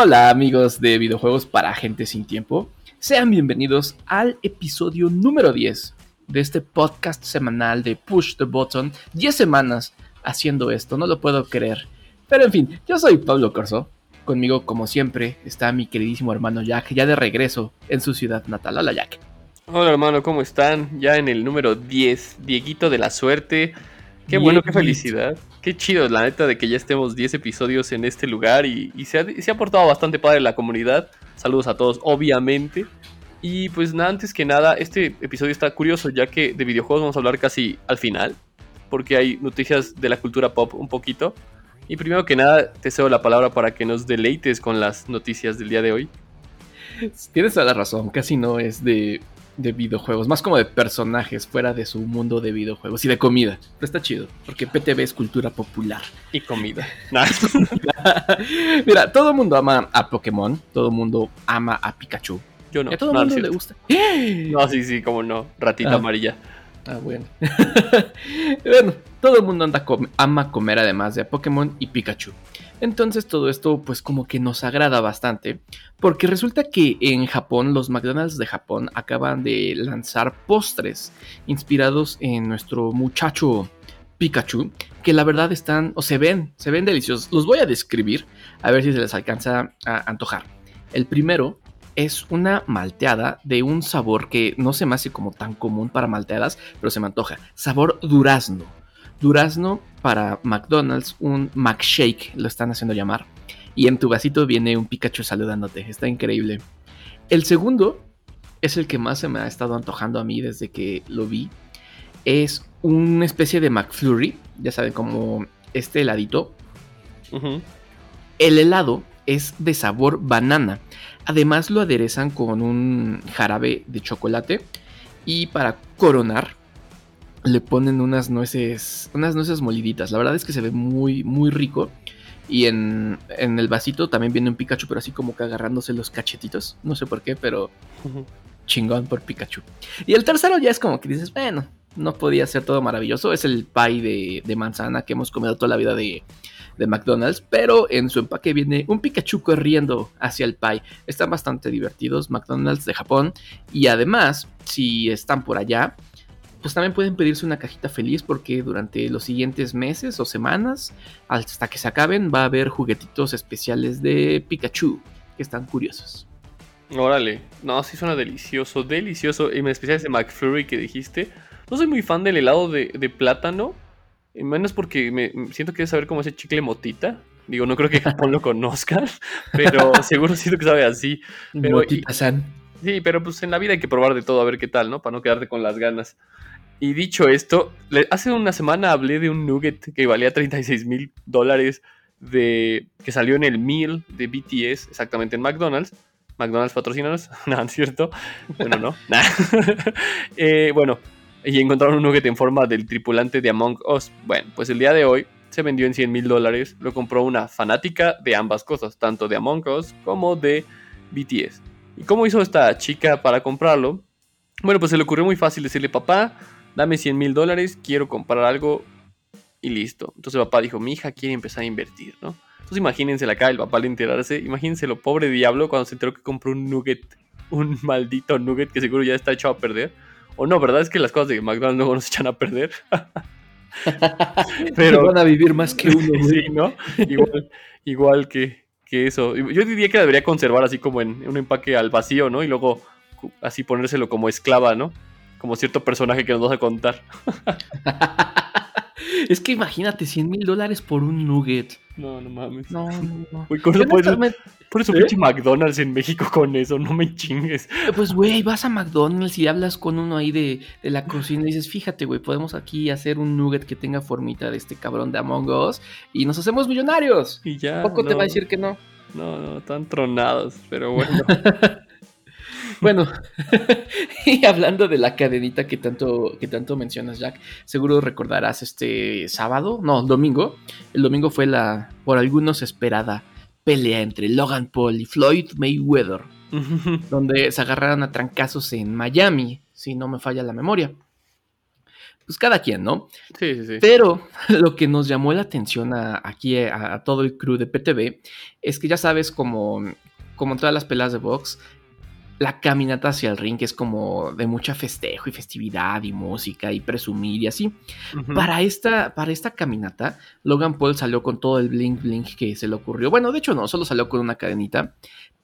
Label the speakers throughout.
Speaker 1: Hola amigos de videojuegos para gente sin tiempo. Sean bienvenidos al episodio número 10 de este podcast semanal de Push the Button. 10 semanas haciendo esto, no lo puedo creer. Pero en fin, yo soy Pablo Corso. Conmigo, como siempre, está mi queridísimo hermano Jack, ya de regreso en su ciudad natal. Hola Jack.
Speaker 2: Hola hermano, ¿cómo están? Ya en el número 10, Dieguito de la suerte. Qué bueno, qué felicidad. Qué chido, la neta, de que ya estemos 10 episodios en este lugar y, se, ha, portado bastante padre la comunidad. Saludos a todos, obviamente. Y pues nada, antes que nada, este episodio está curioso ya que de videojuegos vamos a hablar casi al final, porque hay noticias de la cultura pop un poquito. Y primero que nada, te cedo la palabra para que nos deleites con las noticias del día de hoy.
Speaker 1: Tienes toda la razón, casi no es de de videojuegos, más como de personajes fuera de su mundo de videojuegos y de comida. Pero está chido, porque PTV es cultura popular.
Speaker 2: Y comida.
Speaker 1: Mira, todo el mundo ama a Pokémon, todo el mundo ama a Pikachu.
Speaker 2: Yo no.
Speaker 1: a todo el mundo le gusta.
Speaker 2: No, sí, sí, como no. Ratita ah. amarilla.
Speaker 1: Ah, bueno. bueno, todo el mundo anda ama comer además de a Pokémon y Pikachu. Entonces todo esto pues como que nos agrada bastante, porque resulta que en Japón los McDonald's de Japón acaban de lanzar postres inspirados en nuestro muchacho Pikachu, que la verdad están o se ven, se ven deliciosos. Los voy a describir a ver si se les alcanza a antojar. El primero es una malteada de un sabor que no se me hace como tan común para malteadas, pero se me antoja. Sabor durazno durazno para McDonald's, un McShake, lo están haciendo llamar. Y en tu vasito viene un Pikachu saludándote. Está increíble. El segundo es el que más se me ha estado antojando a mí desde que lo vi. Es una especie de McFlurry. Ya saben, como este heladito. El helado es de sabor banana. Además lo aderezan con un jarabe de chocolate. Y para coronar le ponen unas nueces, unas nueces moliditas. La verdad es que se ve muy, muy rico. Y en, en, el vasito también viene un Pikachu, pero así como que agarrándose los cachetitos. No sé por qué, pero chingón por Pikachu. Y el tercero ya es como que dices, bueno, no podía ser todo maravilloso. Es el pie de, de manzana que hemos comido toda la vida de, de, McDonald's. Pero en su empaque viene un Pikachu corriendo hacia el pie. Están bastante divertidos, McDonald's de Japón. Y además, si están por allá, pues también pueden pedirse una cajita feliz porque durante los siguientes meses o semanas, hasta que se acaben, va a haber juguetitos especiales de Pikachu que están curiosos.
Speaker 2: Órale, no, sí suena delicioso, delicioso. Y en especial ese McFlurry que dijiste. No soy muy fan del helado de, plátano, menos porque me siento que es saber cómo ese chicle motita. Digo, no creo que Japón lo conozca, pero seguro siento que sabe así. Pero,
Speaker 1: Motita San.
Speaker 2: Sí, pero pues en la vida hay que probar de todo a ver qué tal, ¿no? Para no quedarte con las ganas. Y dicho esto, hace una semana hablé de un nugget que valía 36 mil dólares de que salió en el meal de BTS, exactamente en McDonald's. McDonald's patrocinanos, no, es cierto. Bueno, no. eh, bueno, y encontraron un nugget en forma del tripulante de Among Us. Bueno, pues el día de hoy se vendió en 100 mil dólares. Lo compró una fanática de ambas cosas, tanto de Among Us como de BTS. ¿Y cómo hizo esta chica para comprarlo? Bueno, pues se le ocurrió muy fácil decirle, papá, dame 100 mil dólares, quiero comprar algo y listo. Entonces el papá dijo, mi hija quiere empezar a invertir, ¿no? Entonces imagínense la cara del papá al enterarse, imagínense lo pobre diablo cuando se enteró que compró un nugget, un maldito nugget que seguro ya está echado a perder. O no, ¿verdad? Es que las cosas de McDonald's luego no se echan a perder.
Speaker 1: Pero van a vivir más que uno.
Speaker 2: sí, ¿no? Igual, igual que, que eso. Yo diría que debería conservar así como en un empaque al vacío, ¿no? Y luego así ponérselo como esclava, ¿no? Como cierto personaje que nos vas a contar.
Speaker 1: es que imagínate, 100 mil dólares por un nugget.
Speaker 2: No, no mames.
Speaker 1: No, no, no.
Speaker 2: por, eso, ¿Eh? pinche McDonald's en México con eso, no me chingues.
Speaker 1: Pues, güey, vas a McDonald's y hablas con uno ahí de, la cocina y dices, fíjate, güey, podemos aquí hacer un nugget que tenga formita de este cabrón de Among Us y nos hacemos millonarios.
Speaker 2: Y ya.
Speaker 1: Poco te va a decir que no.
Speaker 2: No, no, están tronados, pero bueno.
Speaker 1: Bueno, y hablando de la cadenita que tanto, que tanto mencionas, Jack, seguro recordarás este sábado, no, domingo. El domingo fue la, por algunos esperada, pelea entre Logan Paul y Floyd Mayweather, donde se agarraron a trancazos en Miami, si no me falla la memoria. pues cada quien, ¿no?
Speaker 2: Sí, sí, sí.
Speaker 1: Pero lo que nos llamó la atención a, aquí a, a, todo el crew de PTV es que ya sabes, como, como en todas las peleas de box, la caminata hacia el ring es como de mucha festejo y festividad y música y presumir y así. Uh -huh. para, esta, para esta caminata, Logan Paul salió con todo el bling bling que se le ocurrió. Bueno, de hecho no, solo salió con una cadenita.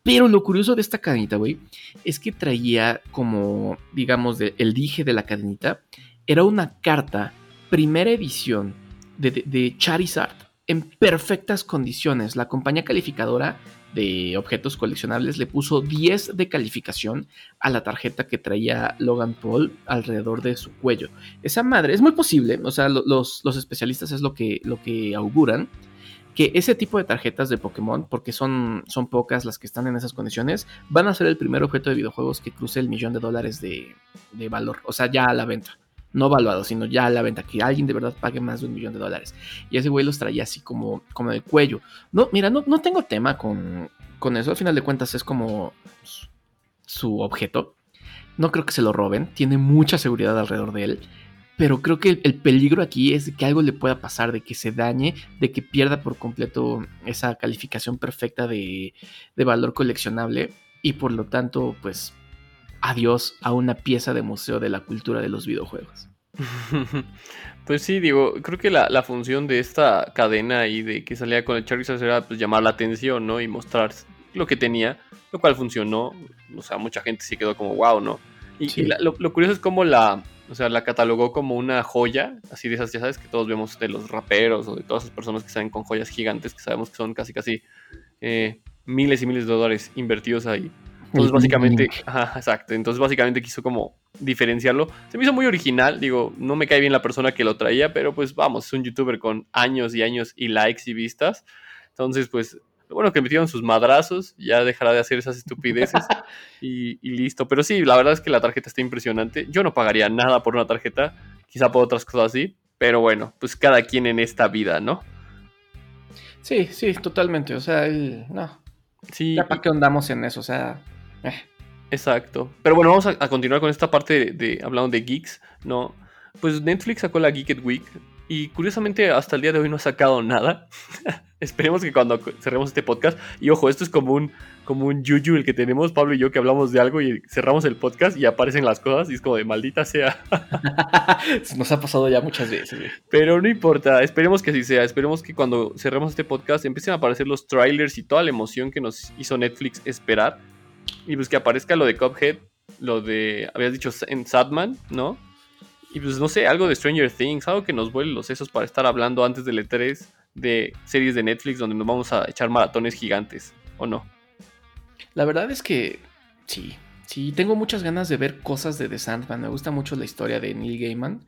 Speaker 1: Pero lo curioso de esta cadenita, güey, es que traía como, digamos, de, el dije de la cadenita, era una carta, primera edición de, de, de Charizard, en perfectas condiciones. La compañía calificadora de objetos coleccionables le puso 10 de calificación a la tarjeta que traía Logan Paul alrededor de su cuello. Esa madre, es muy posible, o sea, los, los especialistas es lo que, lo que auguran, que ese tipo de tarjetas de Pokémon, porque son, son pocas las que están en esas condiciones, van a ser el primer objeto de videojuegos que cruce el millón de dólares de, de valor, o sea, ya a la venta no valuado, sino ya la venta, que alguien de verdad pague más de un millón de dólares. Y ese güey los traía así como, como de cuello. No, mira, no, no tengo tema con, con eso, al final de cuentas es como su objeto. No creo que se lo roben, tiene mucha seguridad alrededor de él. Pero creo que el, el, peligro aquí es de que algo le pueda pasar, de que se dañe, de que pierda por completo esa calificación perfecta de, de valor coleccionable. Y por lo tanto, pues adiós a una pieza de museo de la cultura de los videojuegos.
Speaker 2: Pues sí, digo, creo que la, la, función de esta cadena y de que salía con el Charizard era pues, llamar la atención, ¿no? Y mostrar lo que tenía, lo cual funcionó. O sea, mucha gente sí quedó como wow, ¿no? Y, sí. y la, lo, lo, curioso es cómo la, o sea, la catalogó como una joya, así de esas, ya sabes, que todos vemos de los raperos o de todas esas personas que salen con joyas gigantes, que sabemos que son casi, casi eh, miles y miles de dólares invertidos ahí. Entonces básicamente, ajá, exacto, entonces básicamente quiso como diferenciarlo. Se me hizo muy original, digo, no me cae bien la persona que lo traía, pero pues vamos, es un youtuber con años y años y likes y vistas. Entonces pues, lo bueno que metieron sus madrazos, ya dejará de hacer esas estupideces y, y, listo. Pero sí, la verdad es que la tarjeta está impresionante. Yo no pagaría nada por una tarjeta, quizá por otras cosas así, pero bueno, pues cada quien en esta vida, ¿no?
Speaker 1: Sí, sí, totalmente, o sea, el... no.
Speaker 2: Sí.
Speaker 1: Ya para qué andamos en eso, o sea...
Speaker 2: Eh. Exacto. Pero bueno, vamos a, a continuar con esta parte de, de, hablando de geeks, ¿no? Pues Netflix sacó la Geeked Week y curiosamente hasta el día de hoy no ha sacado nada. Esperemos que cuando cerremos este podcast, y ojo, esto es como un, como un yuyu el que tenemos, Pablo y yo, que hablamos de algo y cerramos el podcast y aparecen las cosas y es como de maldita sea.
Speaker 1: Nos ha pasado ya muchas veces. Güey.
Speaker 2: Pero no importa, esperemos que así sea. Esperemos que cuando cerremos este podcast empiecen a aparecer los trailers y toda la emoción que nos hizo Netflix esperar y pues que aparezca lo de Cuphead, lo de, habías dicho en Sadman, ¿no? Y pues no sé, algo de Stranger Things, algo que nos vuele los sesos para estar hablando antes del E3 de series de Netflix donde nos vamos a echar maratones gigantes, ¿o no?
Speaker 1: La verdad es que sí, sí, tengo muchas ganas de ver cosas de The Sandman, me gusta mucho la historia de Neil Gaiman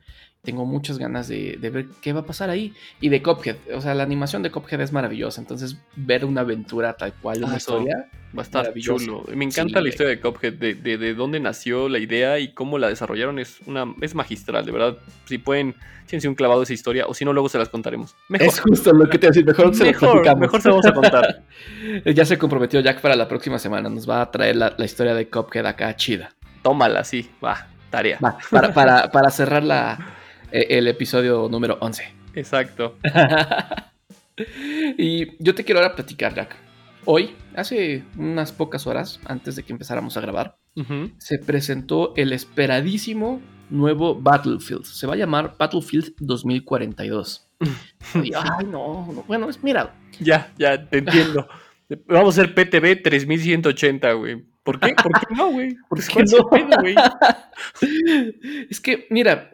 Speaker 1: tengo muchas ganas de, de, ver qué va a pasar ahí. Y de Cophead, o sea, la animación de Cophead es maravillosa. Entonces, ver una aventura tal cual, una ah, historia.
Speaker 2: Va a estar chulo. Me encanta sí, la historia de Cophead, de, de, de, dónde nació la idea y cómo la desarrollaron. Es una es magistral, de verdad. Si pueden, échense un clavado esa historia, o si no, luego se las contaremos.
Speaker 1: Mejor. Es justo lo que te decía, mejor se
Speaker 2: mejor, mejor se vamos a contar.
Speaker 1: ya se comprometió Jack para la próxima semana. Nos va a traer la, la historia de Cophead acá chida.
Speaker 2: Tómala, sí, va, tarea.
Speaker 1: Va, para, para, para cerrar la el episodio número 11.
Speaker 2: Exacto.
Speaker 1: y yo te quiero ahora platicar, Jack. Hoy, hace unas pocas horas antes de que empezáramos a grabar, uh -huh. se presentó el esperadísimo nuevo Battlefield. Se va a llamar Battlefield 2042. y, ay, no, no, bueno, es, mira.
Speaker 2: Ya, ya, te entiendo. Vamos a hacer PTB 3180, güey. ¿Por qué? ¿Por qué no, güey? ¿Por qué no?
Speaker 1: es que, mira,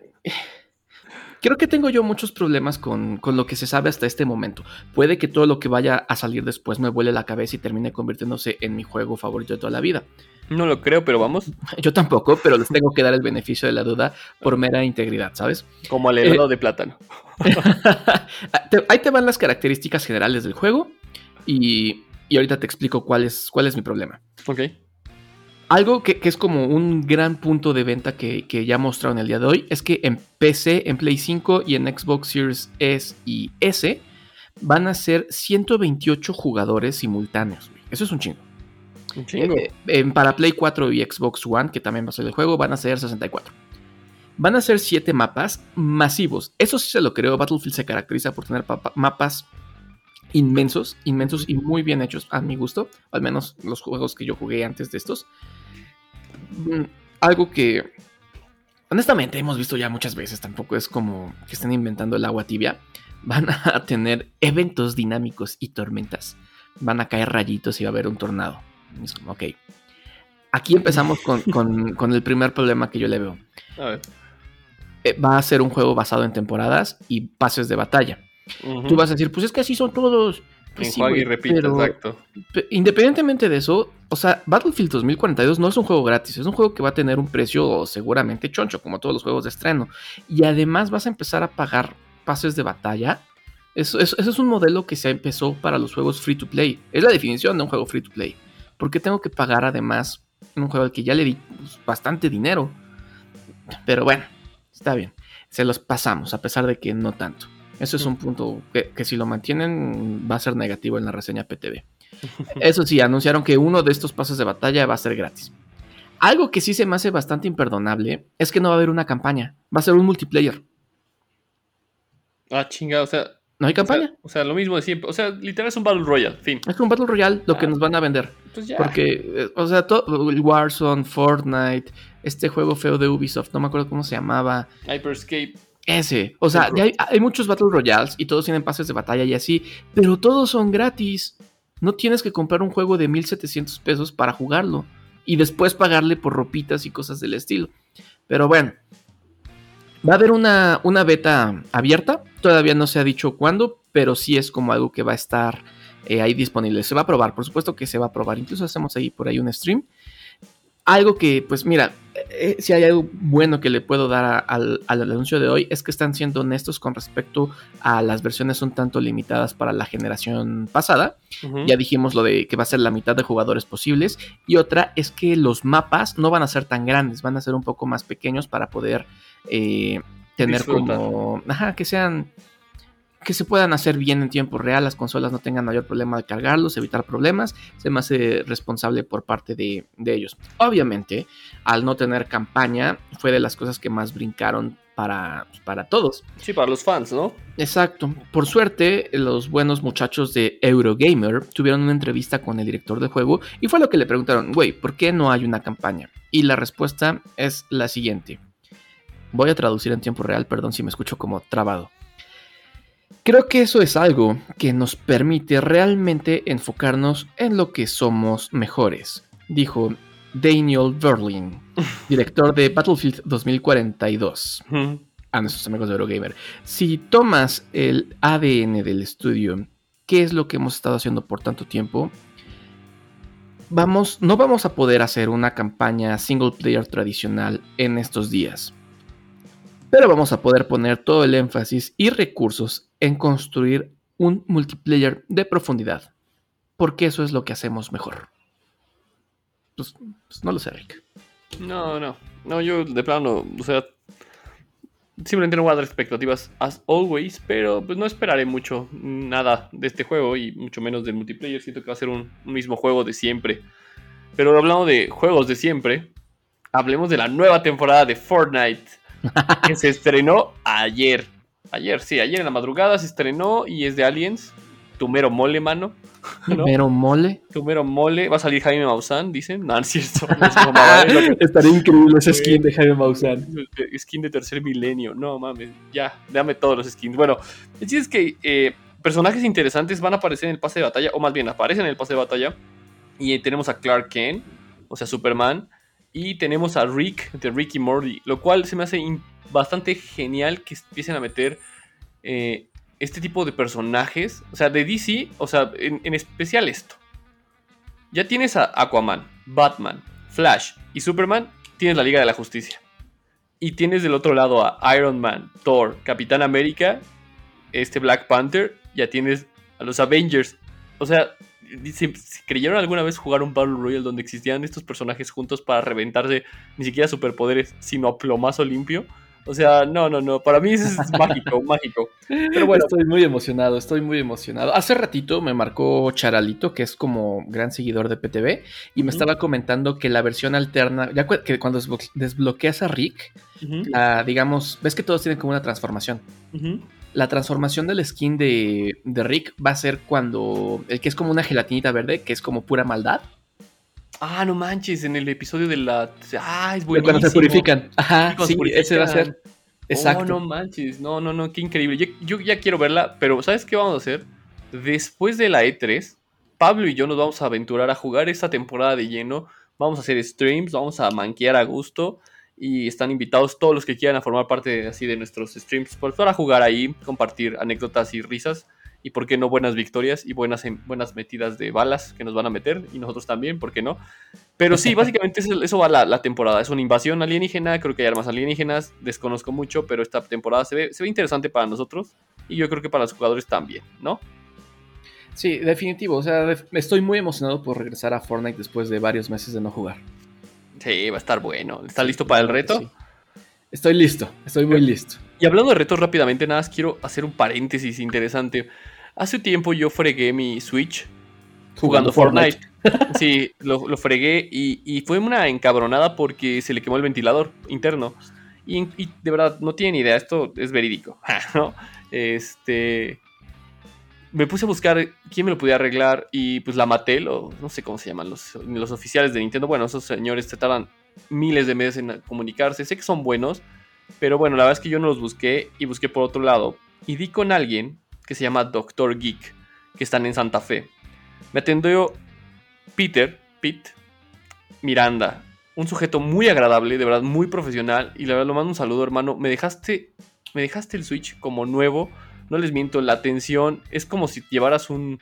Speaker 1: Creo que tengo yo muchos problemas con, con, lo que se sabe hasta este momento. Puede que todo lo que vaya a salir después me vuele la cabeza y termine convirtiéndose en mi juego favorito de toda la vida.
Speaker 2: No lo creo, pero vamos.
Speaker 1: Yo tampoco, pero les tengo que dar el beneficio de la duda por mera integridad, ¿sabes?
Speaker 2: Como al helado eh, de plátano.
Speaker 1: Ahí te van las características generales del juego y, y ahorita te explico cuál es, cuál es mi problema.
Speaker 2: Ok.
Speaker 1: Algo que, que, es como un gran punto de venta que, que, ya mostraron el día de hoy es que en PC, en Play 5 y en Xbox Series S y S van a ser 128 jugadores simultáneos. Eso es un chingo.
Speaker 2: Un chingo.
Speaker 1: Eh, en, para Play 4 y Xbox One, que también va a ser el juego, van a ser 64. Van a ser siete mapas masivos. Eso sí se lo creo. Battlefield se caracteriza por tener mapas inmensos, inmensos y muy bien hechos a mi gusto. Al menos los juegos que yo jugué antes de estos. Mm, algo que honestamente hemos visto ya muchas veces. Tampoco es como que estén inventando el agua tibia. Van a tener eventos dinámicos y tormentas. Van a caer rayitos y va a haber un tornado. Es como, ok. Aquí empezamos con, el primer problema que yo le veo. Eh, va a ser un juego basado en temporadas y pases de batalla. Tú vas a decir, pues es que así son todos. Pues y exacto. Independientemente de eso, o sea, Battlefield 2042 no es un juego gratis, es un juego que va a tener un precio seguramente choncho, como todos los juegos de estreno. Y además vas a empezar a pagar pases de batalla. Eso, es un modelo que se empezó para los juegos free to play. Es la definición de un juego free to play. ¿Por qué tengo que pagar además en un juego al que ya le di pues, bastante dinero? Pero bueno, está bien. Se los pasamos, a pesar de que no tanto. Eso es un punto que, si lo mantienen va a ser negativo en la reseña PTV. Eso sí, anunciaron que uno de estos pasos de batalla va a ser gratis. Algo que sí se me hace bastante imperdonable es que no va a haber una campaña, va a ser un multiplayer.
Speaker 2: Ah, chingada, o sea.
Speaker 1: ¿No hay campaña?
Speaker 2: O sea, lo mismo de siempre. O sea, literal es un Battle Royale, fin.
Speaker 1: Es un Battle Royale lo que ah. nos van a vender. Pues ya. Porque, eh, o sea, todo, Warzone, Fortnite, este juego feo de Ubisoft, no me acuerdo cómo se llamaba.
Speaker 2: Hyperscape.
Speaker 1: Ese. O sea, hay, muchos Battle Royales y todos tienen pases de batalla y así, pero todos son gratis. No tienes que comprar un juego de 1700 pesos para jugarlo y después pagarle por ropitas y cosas del estilo. Pero bueno, va a haber una, una beta abierta. Todavía no se ha dicho cuándo, pero sí es como algo que va a estar eh, ahí disponible. Se va a probar, por supuesto que se va a probar. Incluso hacemos ahí por ahí un stream algo que, pues mira, eh, si hay algo bueno que le puedo dar al, anuncio de hoy es que están siendo honestos con respecto a las versiones un tanto limitadas para la generación pasada. Ya dijimos lo de que va a ser la mitad de jugadores posibles. Y otra es que los mapas no van a ser tan grandes, van a ser un poco más pequeños para poder eh, tener como... Ajá, que sean que se puedan hacer bien en tiempo real, las consolas no tengan mayor problema de cargarlos, evitar problemas, se me hace responsable por parte de, ellos. Obviamente, al no tener campaña, fue de las cosas que más brincaron para, para todos.
Speaker 2: Sí, para los fans, ¿no?
Speaker 1: Exacto. Por suerte, los buenos muchachos de Eurogamer tuvieron una entrevista con el director del juego y fue lo que le preguntaron, güey, ¿por qué no hay una campaña? Y la respuesta es la siguiente. Voy a traducir en tiempo real, perdón si me escucho como trabado. Creo que eso es algo que nos permite realmente enfocarnos en lo que somos mejores, dijo Daniel Verlin, director de Battlefield 2042. A nuestros amigos de Eurogamer. Si tomas el ADN del estudio, ¿qué es lo que hemos estado haciendo por tanto tiempo? Vamos, no vamos a poder hacer una campaña single player tradicional en estos días pero vamos a poder poner todo el énfasis y recursos en construir un multiplayer de profundidad, porque eso es lo que hacemos mejor. Pues, pues, no lo sé, Rick.
Speaker 2: No, no, no, yo de plano, o sea, simplemente no voy a dar expectativas as always, pero pues no esperaré mucho nada de este juego y mucho menos del multiplayer. Siento que va a ser un, un mismo juego de siempre. Pero hablando de juegos de siempre, hablemos de la nueva temporada de Fortnite que se estrenó ayer. Ayer, sí, ayer en la madrugada se estrenó y es de Aliens. Tumero mole, mano.
Speaker 1: ¿Tumero mole?
Speaker 2: Tumero mole. Va a salir Jaime Maussan, dicen. No, es cierto.
Speaker 1: Estaría increíble ese skin de Jaime Maussan.
Speaker 2: Skin de tercer milenio. No mames, ya, dame todos los skins. Bueno, el es que eh, personajes interesantes van a aparecer en el pase de batalla, o más bien aparecen en el pase de batalla. Y tenemos a Clark Kent, o sea, Superman. Y tenemos a Rick de Rick y Morty, lo cual se me hace bastante genial que empiecen a meter eh, este tipo de personajes. O sea, de DC, o sea, en, especial esto. Ya tienes a Aquaman, Batman, Flash y Superman, tienes la Liga de la Justicia. Y tienes del otro lado a Iron Man, Thor, Capitán América, este Black Panther, ya tienes a los Avengers. O sea, si, creyeron alguna vez jugar un Battle Royale donde existían estos personajes juntos para reventarse ni siquiera superpoderes, sino a plomazo limpio, O sea, no, no, no. Para mí es mágico, mágico. Pero bueno.
Speaker 1: Estoy muy emocionado, estoy muy emocionado. Hace ratito me marcó Charalito, que es como gran seguidor de PTV, y me estaba comentando que la versión alterna, ya que cuando desbloqueas a Rick, digamos, ves que todos tienen como una transformación. La transformación del skin de, de Rick va a ser cuando el que es como una gelatinita verde, que es como pura maldad.
Speaker 2: Ah, no manches, en el episodio de la. Ah, es buenísimo.
Speaker 1: Cuando se purifican. Ajá, sí, ese va a ser.
Speaker 2: Exacto. Oh, no manches. No, no, no, qué increíble. Yo, ya quiero verla, pero ¿sabes qué vamos a hacer? Después de la E3, Pablo y yo nos vamos a aventurar a jugar esta temporada de lleno. Vamos a hacer streams, vamos a manquear a gusto. Y están invitados todos los que quieran a formar parte así de nuestros streams. Pues para jugar ahí, compartir anécdotas y risas y por qué no buenas victorias y buenas, em, buenas metidas de balas que nos van a meter y nosotros también, ¿por qué no? Pero sí, básicamente eso, va la, la, temporada, es una invasión alienígena, creo que hay armas alienígenas, desconozco mucho, pero esta temporada se ve, se ve interesante para nosotros y yo creo que para los jugadores también, ¿no?
Speaker 1: Sí, definitivo, o sea, estoy muy emocionado por regresar a Fortnite después de varios meses de no jugar.
Speaker 2: Sí, va a estar bueno. ¿Estás listo para el reto?
Speaker 1: Estoy listo, estoy muy listo.
Speaker 2: Y hablando de retos rápidamente, nada más quiero hacer un paréntesis interesante. Hace tiempo yo fregué mi Switch jugando, Fortnite. sí, lo, fregué y, fue una encabronada porque se le quemó el ventilador interno. Y, de verdad, no tienen idea, esto es verídico. Este. Me puse a buscar quién me lo podía arreglar y pues la maté, no sé cómo se llaman los, los oficiales de Nintendo. Bueno, esos señores trataban miles de meses en comunicarse. Sé que son buenos, pero bueno, la verdad es que yo no los busqué y busqué por otro lado. Y di con alguien que se llama Doctor Geek, que están en Santa Fe. Me atendió Peter, Pete Miranda, un sujeto muy agradable, de verdad muy profesional y la verdad lo mando un saludo, hermano. Me dejaste me dejaste el Switch como nuevo. No les miento, la atención es como si llevaras un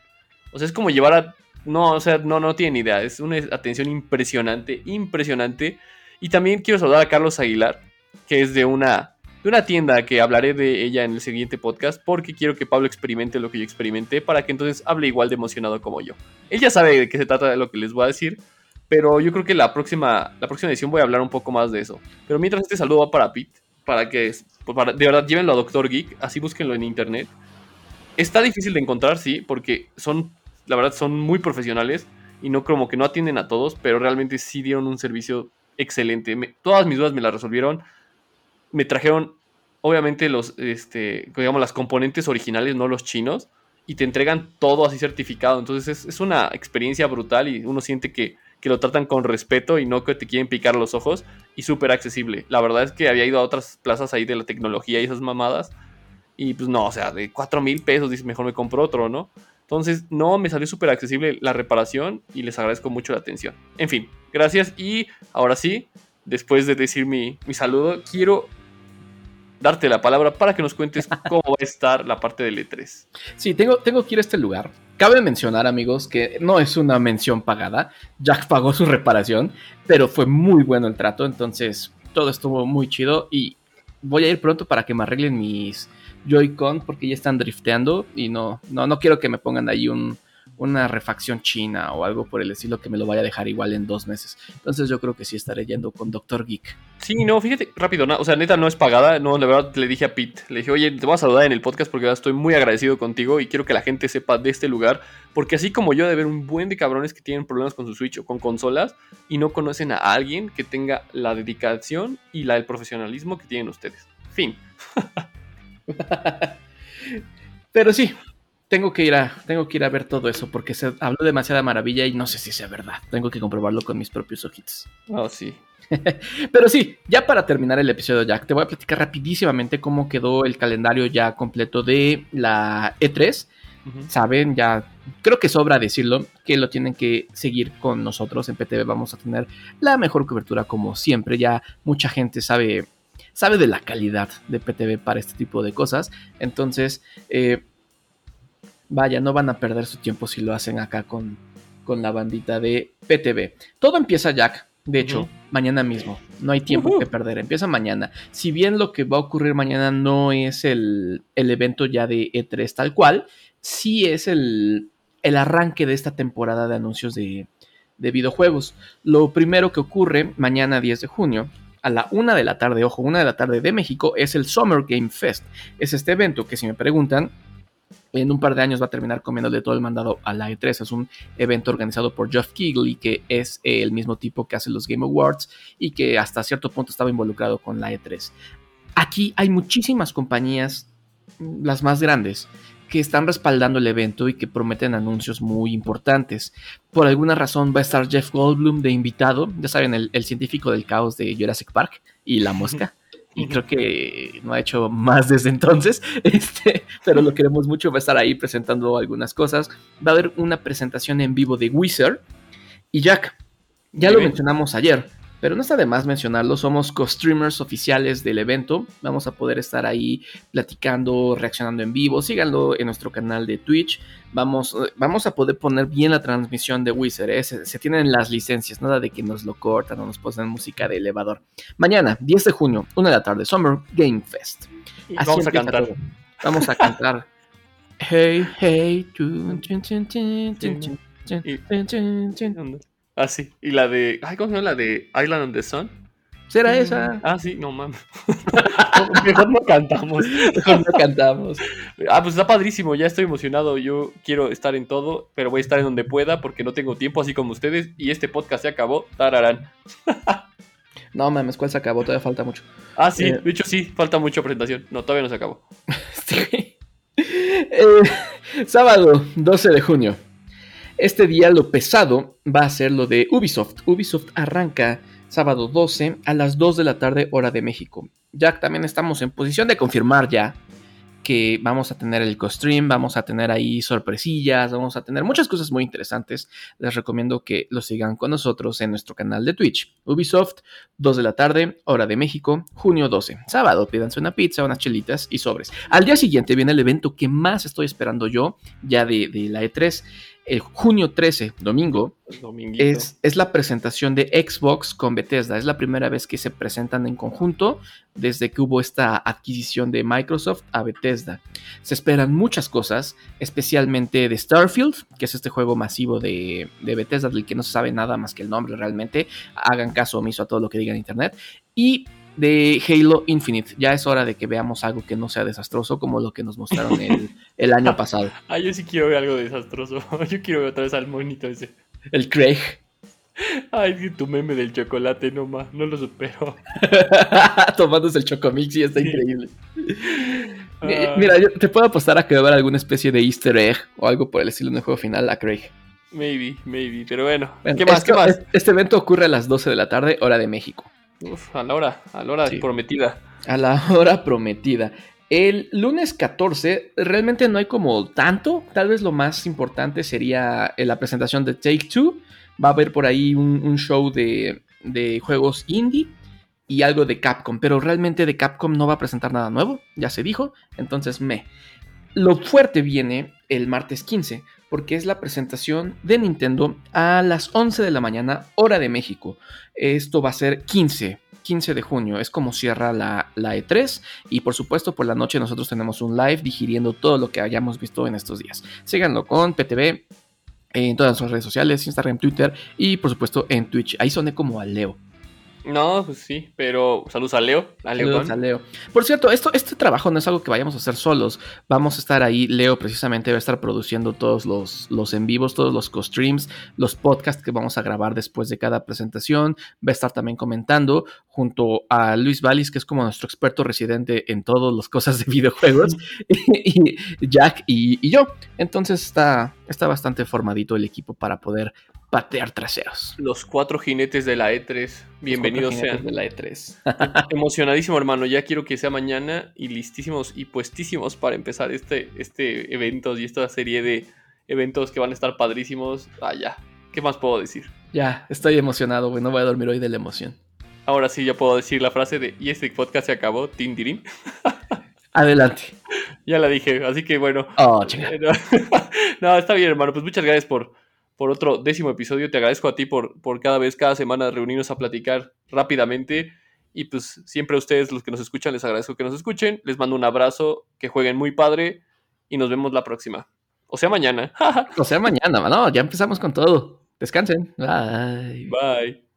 Speaker 2: o sea, es como llevar a no, o sea, no no tienen idea, es una atención impresionante, impresionante. Y también quiero saludar a Carlos Aguilar, que es de una de una tienda que hablaré de ella en el siguiente podcast porque quiero que Pablo experimente lo que yo experimenté para que entonces hable igual de emocionado como yo. Él ya sabe de qué se trata de lo que les voy a decir, pero yo creo que la próxima, la próxima edición voy a hablar un poco más de eso. Pero mientras este saludo va para Pete, para que de verdad llévenlo a Doctor Geek, así búsquenlo en internet. Está difícil de encontrar, sí, porque son, la verdad, son muy profesionales y no como que no atienden a todos, pero realmente sí dieron un servicio excelente. todas mis dudas me las resolvieron me trajeron, obviamente, los, este, digamos, las componentes originales, no los chinos, y te entregan todo así certificado. Entonces es, una experiencia brutal y uno siente que, que, lo tratan con respeto y no que te quieren picar los ojos y súper accesible. La verdad es que había ido a otras plazas ahí de la tecnología y esas mamadas. Y pues no, o sea, de 4 mil pesos, dice, mejor me compro otro, ¿no? Entonces, no, me salió súper accesible la reparación y les agradezco mucho la atención. En fin, gracias y ahora sí, después de decir mi, mi saludo, quiero darte la palabra para que nos cuentes cómo va a estar la parte del E3.
Speaker 1: Sí, tengo, tengo que ir a este lugar. Cabe mencionar, amigos, que no es una mención pagada. Jack pagó su reparación, pero fue muy bueno el trato, entonces todo estuvo muy chido y voy a ir pronto para que me arreglen mis Joy-Con porque ya están drifteando y no, no, no quiero que me pongan ahí un, una refacción china o algo por el estilo que me lo vaya a dejar igual en dos meses. Entonces yo creo que sí estaré yendo con Doctor Geek.
Speaker 2: Sí, no, fíjate, rápido, o sea, neta no es pagada, no, la verdad le dije a Pete, le dije, oye, te voy a saludar en el podcast porque estoy muy agradecido contigo y quiero que la gente sepa de este lugar, porque así como yo de ver un buen de cabrones que tienen problemas con su Switch o con consolas y no conocen a alguien que tenga la dedicación y la, el profesionalismo que tienen ustedes. Fin.
Speaker 1: Pero sí, tengo que ir a, tengo que ir a ver todo eso porque se habló demasiada maravilla y no sé si sea verdad. Tengo que comprobarlo con mis propios ojitos.
Speaker 2: Oh, sí.
Speaker 1: Pero sí, ya para terminar el episodio, Jack, te voy a platicar rapidísimamente cómo quedó el calendario ya completo de la E3. Saben, ya creo que sobra decirlo, que lo tienen que seguir con nosotros en PTV. Vamos a tener la mejor cobertura como siempre. Ya mucha gente sabe, sabe de la calidad de PTV para este tipo de cosas. Entonces, eh, vaya, no van a perder su tiempo si lo hacen acá con, con la bandita de PTV. Todo empieza, Jack. De hecho, mañana mismo. No hay tiempo que perder. Empieza mañana. Si bien lo que va a ocurrir mañana no es el, evento ya de E3 tal cual, sí es el, el arranque de esta temporada de anuncios de, de videojuegos. Lo primero que ocurre mañana 10 de junio a la una de la tarde, ojo, una de la tarde de México, es el Summer Game Fest. Es este evento que si me preguntan, en un par de años va a terminar comiéndole todo el mandado a la E3. Es un evento organizado por Jeff Keighley, que es el mismo tipo que hace los Game Awards y que hasta cierto punto estaba involucrado con la E3. Aquí hay muchísimas compañías, las más grandes, que están respaldando el evento y que prometen anuncios muy importantes. Por alguna razón va a estar Jeff Goldblum de invitado, ya saben, el científico del caos de Jurassic Park y la mosca y creo que no ha hecho más desde entonces, este, pero lo queremos mucho, va a estar ahí presentando algunas cosas. Va a haber una presentación en vivo de Wizard y Jack. Ya lo mencionamos ayer, pero no está de más mencionarlo, somos co-streamers oficiales del evento, vamos a poder estar ahí platicando, reaccionando en vivo, síganlo en nuestro canal de Twitch, vamos, vamos a poder poner bien la transmisión de Wizard, ¿eh? se, tienen las licencias, nada de que nos lo cortan o nos ponen música de elevador. Mañana, 10 de junio, una de la tarde, Summer Game Fest.
Speaker 2: vamos a cantar.
Speaker 1: Vamos a cantar. hey, hey,
Speaker 2: Ah, sí. Y la de. Ay, ¿cómo se llama la de Island of the Sun?
Speaker 1: ¿Será esa?
Speaker 2: Ah, sí, no mames. Mejor no cantamos.
Speaker 1: Mejor no cantamos.
Speaker 2: Ah, pues está padrísimo, ya estoy emocionado. Yo quiero estar en todo, pero voy a estar en donde pueda porque no tengo tiempo, así como ustedes. Y este podcast se acabó. Tararán.
Speaker 1: No mames, ¿cuál se acabó? Todavía falta mucho.
Speaker 2: Ah, sí, eh, de hecho sí, falta mucha presentación. No, todavía no se acabó.
Speaker 1: sí. Eh, sábado, 12 de junio. Este día lo pesado va a ser lo de Ubisoft. Ubisoft arranca sábado 12 a las 2 de la tarde hora de México. Ya también estamos en posición de confirmar ya que vamos a tener el co-stream, vamos a tener ahí sorpresillas, vamos a tener muchas cosas muy interesantes. Les recomiendo que lo sigan con nosotros en nuestro canal de Twitch. Ubisoft, 2 de la tarde, hora de México, junio 12. Sábado, pídanse una pizza, unas chelitas y sobres. Al día siguiente viene el evento que más estoy esperando yo, ya de, de la E3 el junio 13, domingo, es, es, la presentación de Xbox con Bethesda. Es la primera vez que se presentan en conjunto desde que hubo esta adquisición de Microsoft a Bethesda. Se esperan muchas cosas, especialmente de Starfield, que es este juego masivo de, de Bethesda del que no se sabe nada más que el nombre realmente. Hagan caso omiso a todo lo que diga en internet. Y de Halo Infinite. Ya es hora de que veamos algo que no sea desastroso como lo que nos mostraron el, año pasado.
Speaker 2: Ah, yo sí quiero ver algo desastroso. Yo quiero ver otra vez al monito ese.
Speaker 1: El Craig.
Speaker 2: Ay, tu meme del chocolate, no más, no lo supero.
Speaker 1: Tomándose el chocomix y está increíble. Ah. Mira, yo te puedo apostar a que va a haber alguna especie de easter egg o algo por el estilo en el juego final a Craig.
Speaker 2: Maybe, maybe, pero bueno. ¿Qué más? ¿Qué más?
Speaker 1: Este evento ocurre a las 12 de la tarde, hora de México.
Speaker 2: Uf, a la hora, a la hora prometida.
Speaker 1: A la hora prometida. El lunes 14 realmente no hay como tanto. Tal vez lo más importante sería la presentación de Take Two. Va a haber por ahí un, show de, de, juegos indie y algo de Capcom. Pero realmente de Capcom no va a presentar nada nuevo. Ya se dijo. Entonces me. Lo fuerte viene el martes 15 porque es la presentación de Nintendo a las 11 de la mañana, hora de México. Esto va a ser 15, 15 de junio, es como cierra la, la, E3 y por supuesto por la noche nosotros tenemos un live digiriendo todo lo que hayamos visto en estos días. Síganlo con PTV en todas las redes sociales, Instagram, Twitter y por supuesto en Twitch. Ahí soné como a Leo.
Speaker 2: No, pues sí, pero saludos a Leo.
Speaker 1: A Leo saludos a Leo. Por cierto, esto, este trabajo no es algo que vayamos a hacer solos. Vamos a estar ahí. Leo precisamente va a estar produciendo todos los, los en vivos, todos los co-streams, los podcasts que vamos a grabar después de cada presentación. Va a estar también comentando junto a Luis Valis, que es como nuestro experto residente en todas las cosas de videojuegos, y Jack y, y yo. Entonces está, está bastante formadito el equipo para poder patear traseros.
Speaker 2: Los cuatro jinetes de la E3, bienvenidos sean.
Speaker 1: de la E3.
Speaker 2: Emocionadísimo, hermano. Ya quiero que sea mañana y listísimos y puestísimos para empezar este, este evento y esta serie de eventos que van a estar padrísimos. Ah, ya. ¿Qué más puedo decir?
Speaker 1: Ya, estoy emocionado, güey. No voy a dormir hoy de la emoción.
Speaker 2: Ahora sí, ya puedo decir la frase de y este podcast se acabó, Tindirin.
Speaker 1: Adelante.
Speaker 2: Ya la dije, así que bueno.
Speaker 1: Oh,
Speaker 2: no, está bien, hermano. Pues muchas gracias por, por otro décimo episodio. Te agradezco a ti por, por cada vez, cada semana reunirnos a platicar rápidamente. Y pues siempre a ustedes, los que nos escuchan, les agradezco que nos escuchen. Les mando un abrazo, que jueguen muy padre y nos vemos la próxima. O sea, mañana.
Speaker 1: o sea, mañana, no, ya empezamos con todo. Descansen. Bye.
Speaker 2: Bye.